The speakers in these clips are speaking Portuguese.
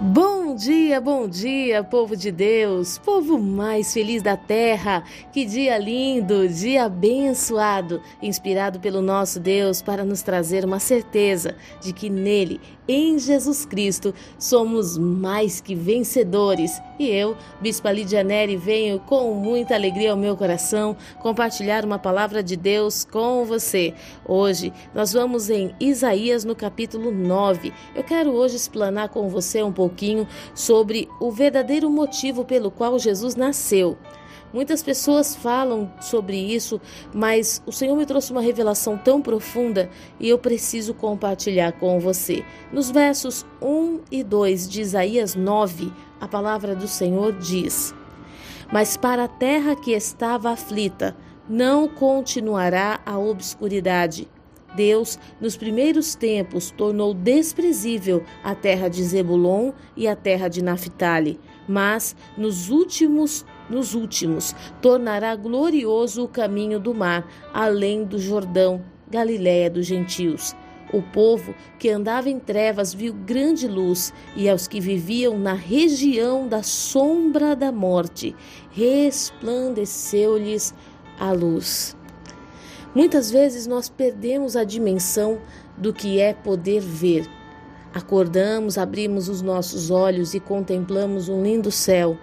Boom! Bom dia, bom dia, povo de Deus, povo mais feliz da terra. Que dia lindo, dia abençoado, inspirado pelo nosso Deus para nos trazer uma certeza de que nele, em Jesus Cristo, somos mais que vencedores. E eu, Bispa Lídia Neri, venho com muita alegria ao meu coração compartilhar uma palavra de Deus com você. Hoje nós vamos em Isaías no capítulo 9. Eu quero hoje explanar com você um pouquinho sobre o verdadeiro motivo pelo qual Jesus nasceu. Muitas pessoas falam sobre isso, mas o Senhor me trouxe uma revelação tão profunda e eu preciso compartilhar com você. Nos versos 1 e 2 de Isaías 9, a palavra do Senhor diz: Mas para a terra que estava aflita, não continuará a obscuridade Deus, nos primeiros tempos, tornou desprezível a terra de Zebulon e a terra de Naphtali, mas nos últimos nos últimos tornará glorioso o caminho do mar, além do Jordão, Galiléia dos gentios. O povo que andava em trevas viu grande luz, e aos que viviam na região da sombra da morte, resplandeceu-lhes a luz. Muitas vezes nós perdemos a dimensão do que é poder ver. Acordamos, abrimos os nossos olhos e contemplamos um lindo céu.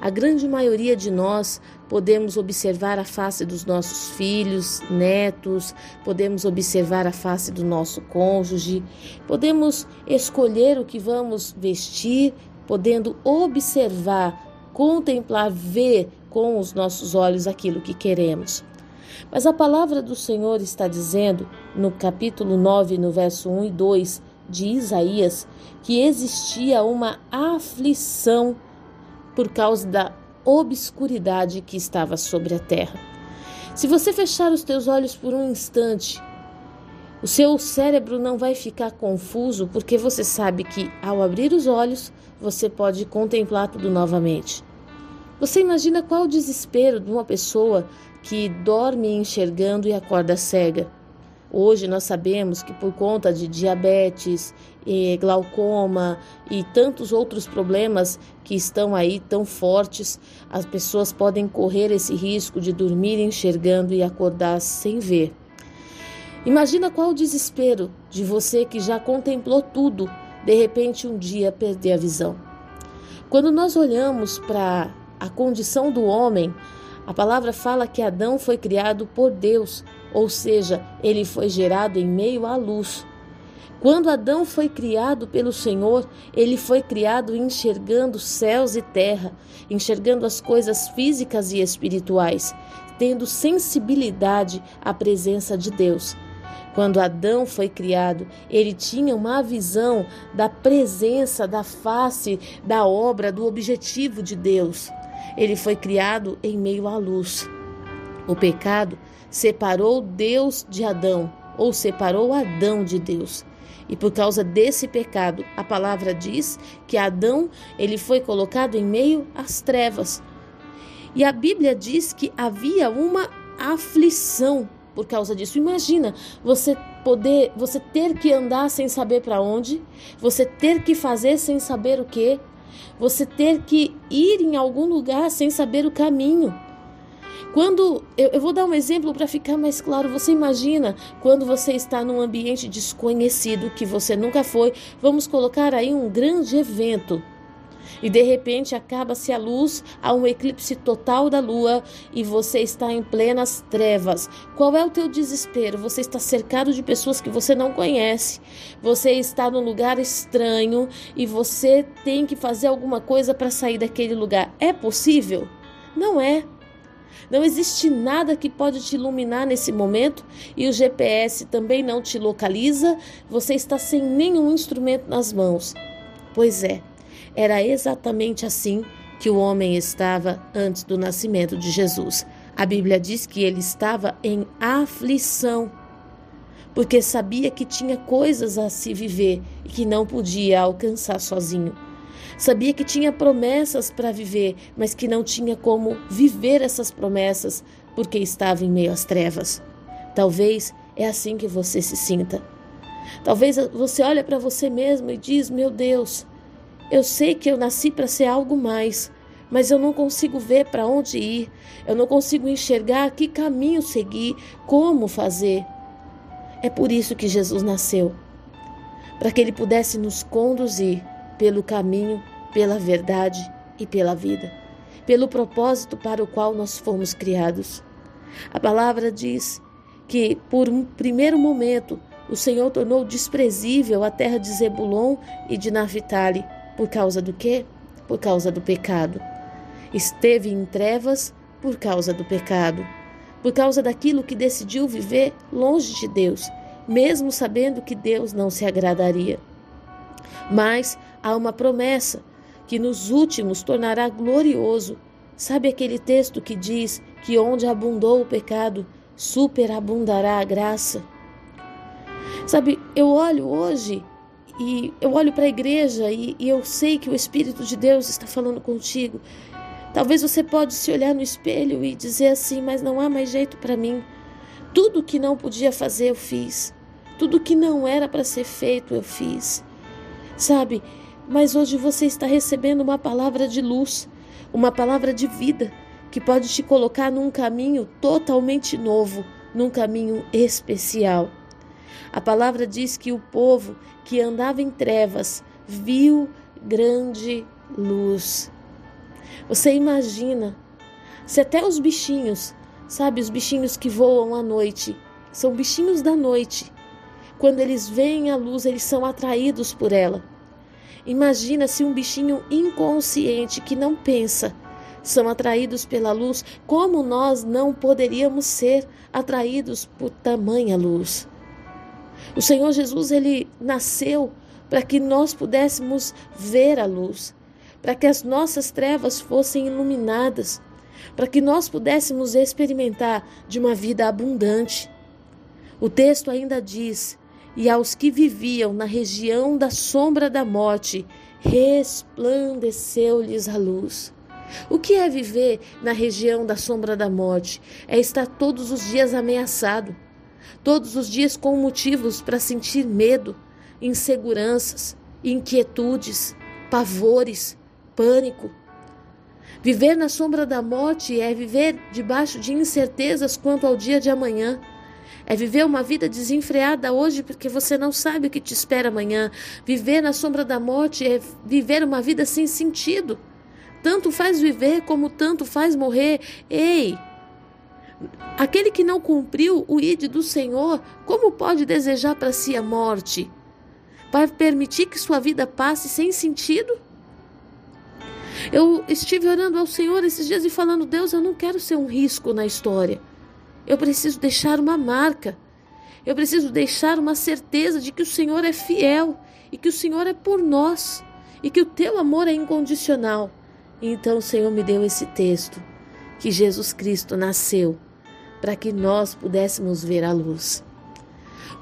A grande maioria de nós podemos observar a face dos nossos filhos, netos, podemos observar a face do nosso cônjuge, podemos escolher o que vamos vestir, podendo observar, contemplar, ver com os nossos olhos aquilo que queremos. Mas a palavra do Senhor está dizendo, no capítulo 9, no verso 1 e 2 de Isaías, que existia uma aflição por causa da obscuridade que estava sobre a terra. Se você fechar os teus olhos por um instante, o seu cérebro não vai ficar confuso porque você sabe que ao abrir os olhos você pode contemplar tudo novamente. Você imagina qual o desespero de uma pessoa que dorme enxergando e acorda cega. Hoje nós sabemos que por conta de diabetes, glaucoma e tantos outros problemas que estão aí tão fortes, as pessoas podem correr esse risco de dormir enxergando e acordar sem ver. Imagina qual o desespero de você que já contemplou tudo, de repente um dia perder a visão. Quando nós olhamos para a condição do homem, a palavra fala que Adão foi criado por Deus, ou seja, ele foi gerado em meio à luz. Quando Adão foi criado pelo Senhor, ele foi criado enxergando céus e terra, enxergando as coisas físicas e espirituais, tendo sensibilidade à presença de Deus. Quando Adão foi criado, ele tinha uma visão da presença, da face, da obra, do objetivo de Deus. Ele foi criado em meio à luz. O pecado separou Deus de Adão, ou separou Adão de Deus. E por causa desse pecado, a palavra diz que Adão, ele foi colocado em meio às trevas. E a Bíblia diz que havia uma aflição por causa disso. Imagina você poder, você ter que andar sem saber para onde, você ter que fazer sem saber o que, você ter que ir em algum lugar sem saber o caminho. Quando eu, eu vou dar um exemplo para ficar mais claro, você imagina quando você está num ambiente desconhecido que você nunca foi, vamos colocar aí um grande evento e de repente acaba-se a luz, há um eclipse total da lua e você está em plenas trevas. Qual é o teu desespero? Você está cercado de pessoas que você não conhece. Você está num lugar estranho e você tem que fazer alguma coisa para sair daquele lugar. É possível? Não é. Não existe nada que pode te iluminar nesse momento e o GPS também não te localiza. Você está sem nenhum instrumento nas mãos. Pois é, era exatamente assim que o homem estava antes do nascimento de Jesus. A Bíblia diz que ele estava em aflição, porque sabia que tinha coisas a se viver e que não podia alcançar sozinho. Sabia que tinha promessas para viver, mas que não tinha como viver essas promessas porque estava em meio às trevas. Talvez é assim que você se sinta. Talvez você olhe para você mesmo e diz: "Meu Deus, Eu sei que eu nasci para ser algo mais, mas eu não consigo ver para onde ir, eu não consigo enxergar que caminho seguir, como fazer. É por isso que Jesus nasceu para que ele pudesse nos conduzir pelo caminho, pela verdade e pela vida, pelo propósito para o qual nós fomos criados. A palavra diz que, por um primeiro momento, o Senhor tornou desprezível a terra de Zebulon e de Naphtali. Por causa do quê? Por causa do pecado. Esteve em trevas por causa do pecado, por causa daquilo que decidiu viver longe de Deus, mesmo sabendo que Deus não se agradaria. Mas há uma promessa que nos últimos tornará glorioso. Sabe aquele texto que diz que onde abundou o pecado, superabundará a graça? Sabe, eu olho hoje e eu olho para a igreja e, e, eu sei que o Espírito de Deus está falando contigo. Talvez você pode se olhar no espelho e dizer assim, mas não há mais jeito para mim. Tudo que não podia fazer eu fiz. Tudo que não era para ser feito eu fiz. Sabe? Mas hoje você está recebendo uma palavra de luz, uma palavra de vida que pode te colocar num caminho totalmente novo, num caminho especial. A palavra diz que o povo que andava em trevas viu grande luz. Você imagina se até os bichinhos, sabe, os bichinhos que voam à noite, são bichinhos da noite, quando eles veem a luz, eles são atraídos por ela. Imagina se um bichinho inconsciente que não pensa são atraídos pela luz, como nós não poderíamos ser atraídos por tamanha luz. O Senhor Jesus ele nasceu para que nós pudéssemos ver a luz, para que as nossas trevas fossem iluminadas, para que nós pudéssemos experimentar de uma vida abundante. O texto ainda diz e aos que viviam na região da sombra da morte, resplandeceu-lhes a luz. O que é viver na região da sombra da morte? É estar todos os dias ameaçado, todos os dias com motivos para sentir medo, inseguranças, inquietudes, pavores, pânico. Viver na sombra da morte é viver debaixo de incertezas quanto ao dia de amanhã. É viver uma vida desenfreada hoje porque você não sabe o que te espera amanhã. Viver na sombra da morte é viver uma vida sem sentido. Tanto faz viver como tanto faz morrer. Ei! Aquele que não cumpriu o ide do Senhor, como pode desejar para si a morte? Vai permitir que sua vida passe sem sentido? Eu estive orando ao Senhor esses dias e falando: Deus, eu não quero ser um risco na história. Eu preciso deixar uma marca. Eu preciso deixar uma certeza de que o Senhor é fiel e que o Senhor é por nós e que o teu amor é incondicional. E então o Senhor me deu esse texto que Jesus Cristo nasceu para que nós pudéssemos ver a luz.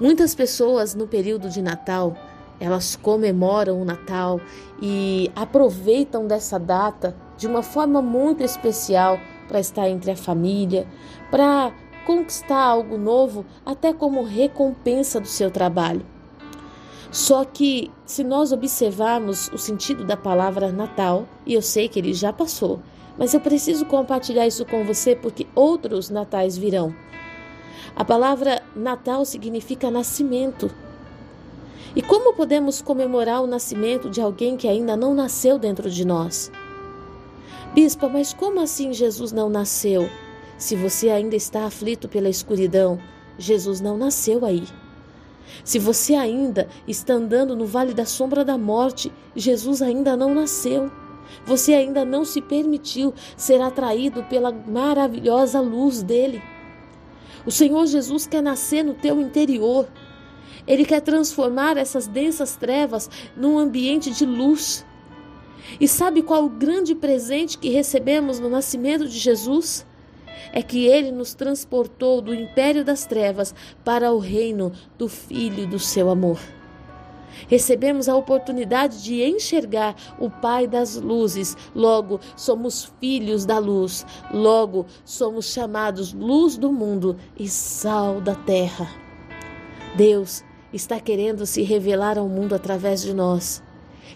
Muitas pessoas no período de Natal, elas comemoram o Natal e aproveitam dessa data de uma forma muito especial para estar entre a família, para conquistar algo novo até como recompensa do seu trabalho. Só que, se nós observarmos o sentido da palavra Natal, e eu sei que ele já passou, mas eu preciso compartilhar isso com você porque outros natais virão. A palavra Natal significa nascimento. E como podemos comemorar o nascimento de alguém que ainda não nasceu dentro de nós? Bispa, mas como assim Jesus não nasceu? Se você ainda está aflito pela escuridão, Jesus não nasceu aí. Se você ainda está andando no vale da sombra da morte, Jesus ainda não nasceu. Você ainda não se permitiu ser atraído pela maravilhosa luz dele. O Senhor Jesus quer nascer no teu interior. Ele quer transformar essas densas trevas num ambiente de luz. E sabe qual o grande presente que recebemos no nascimento de Jesus? é que ele nos transportou do império das trevas para o reino do Filho do seu amor. Recebemos a oportunidade de enxergar o Pai das luzes, logo somos filhos da luz, logo somos chamados luz do mundo e sal da terra. Deus está querendo se revelar ao mundo através de nós.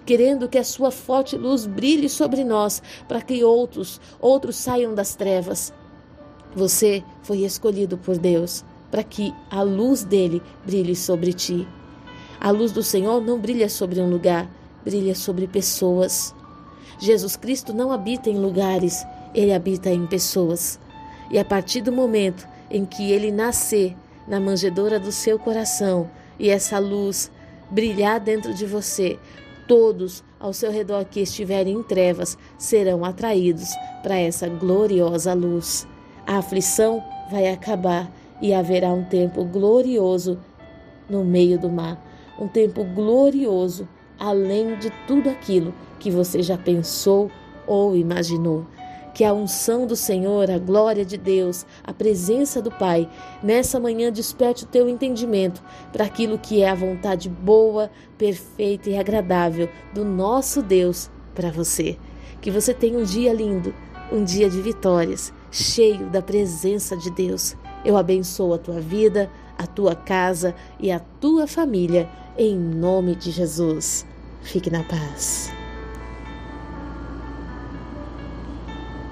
querendo que a sua forte luz brilhe sobre nós, para que outros, outros saiam das trevas. Você foi escolhido por Deus para que a luz dele brilhe sobre ti. A luz do Senhor não brilha sobre um lugar, brilha sobre pessoas. Jesus Cristo não habita em lugares, ele habita em pessoas. E a partir do momento em que ele nascer na manjedoura do seu coração e essa luz brilhar dentro de você, todos ao seu redor que estiverem em trevas serão atraídos para essa gloriosa luz. A aflição vai acabar e haverá um tempo glorioso no meio do mar, um tempo glorioso além de tudo aquilo que você já pensou ou imaginou. Que a unção do Senhor, a glória de Deus, a presença do Pai, nessa manhã desperte o teu entendimento para aquilo que é a vontade boa, perfeita e agradável do nosso Deus para você. Que você tenha um dia lindo, um dia de vitórias, cheio da presença de Deus. Eu abençoo a tua vida, a tua casa e a tua família, em nome de Jesus. Fique na paz.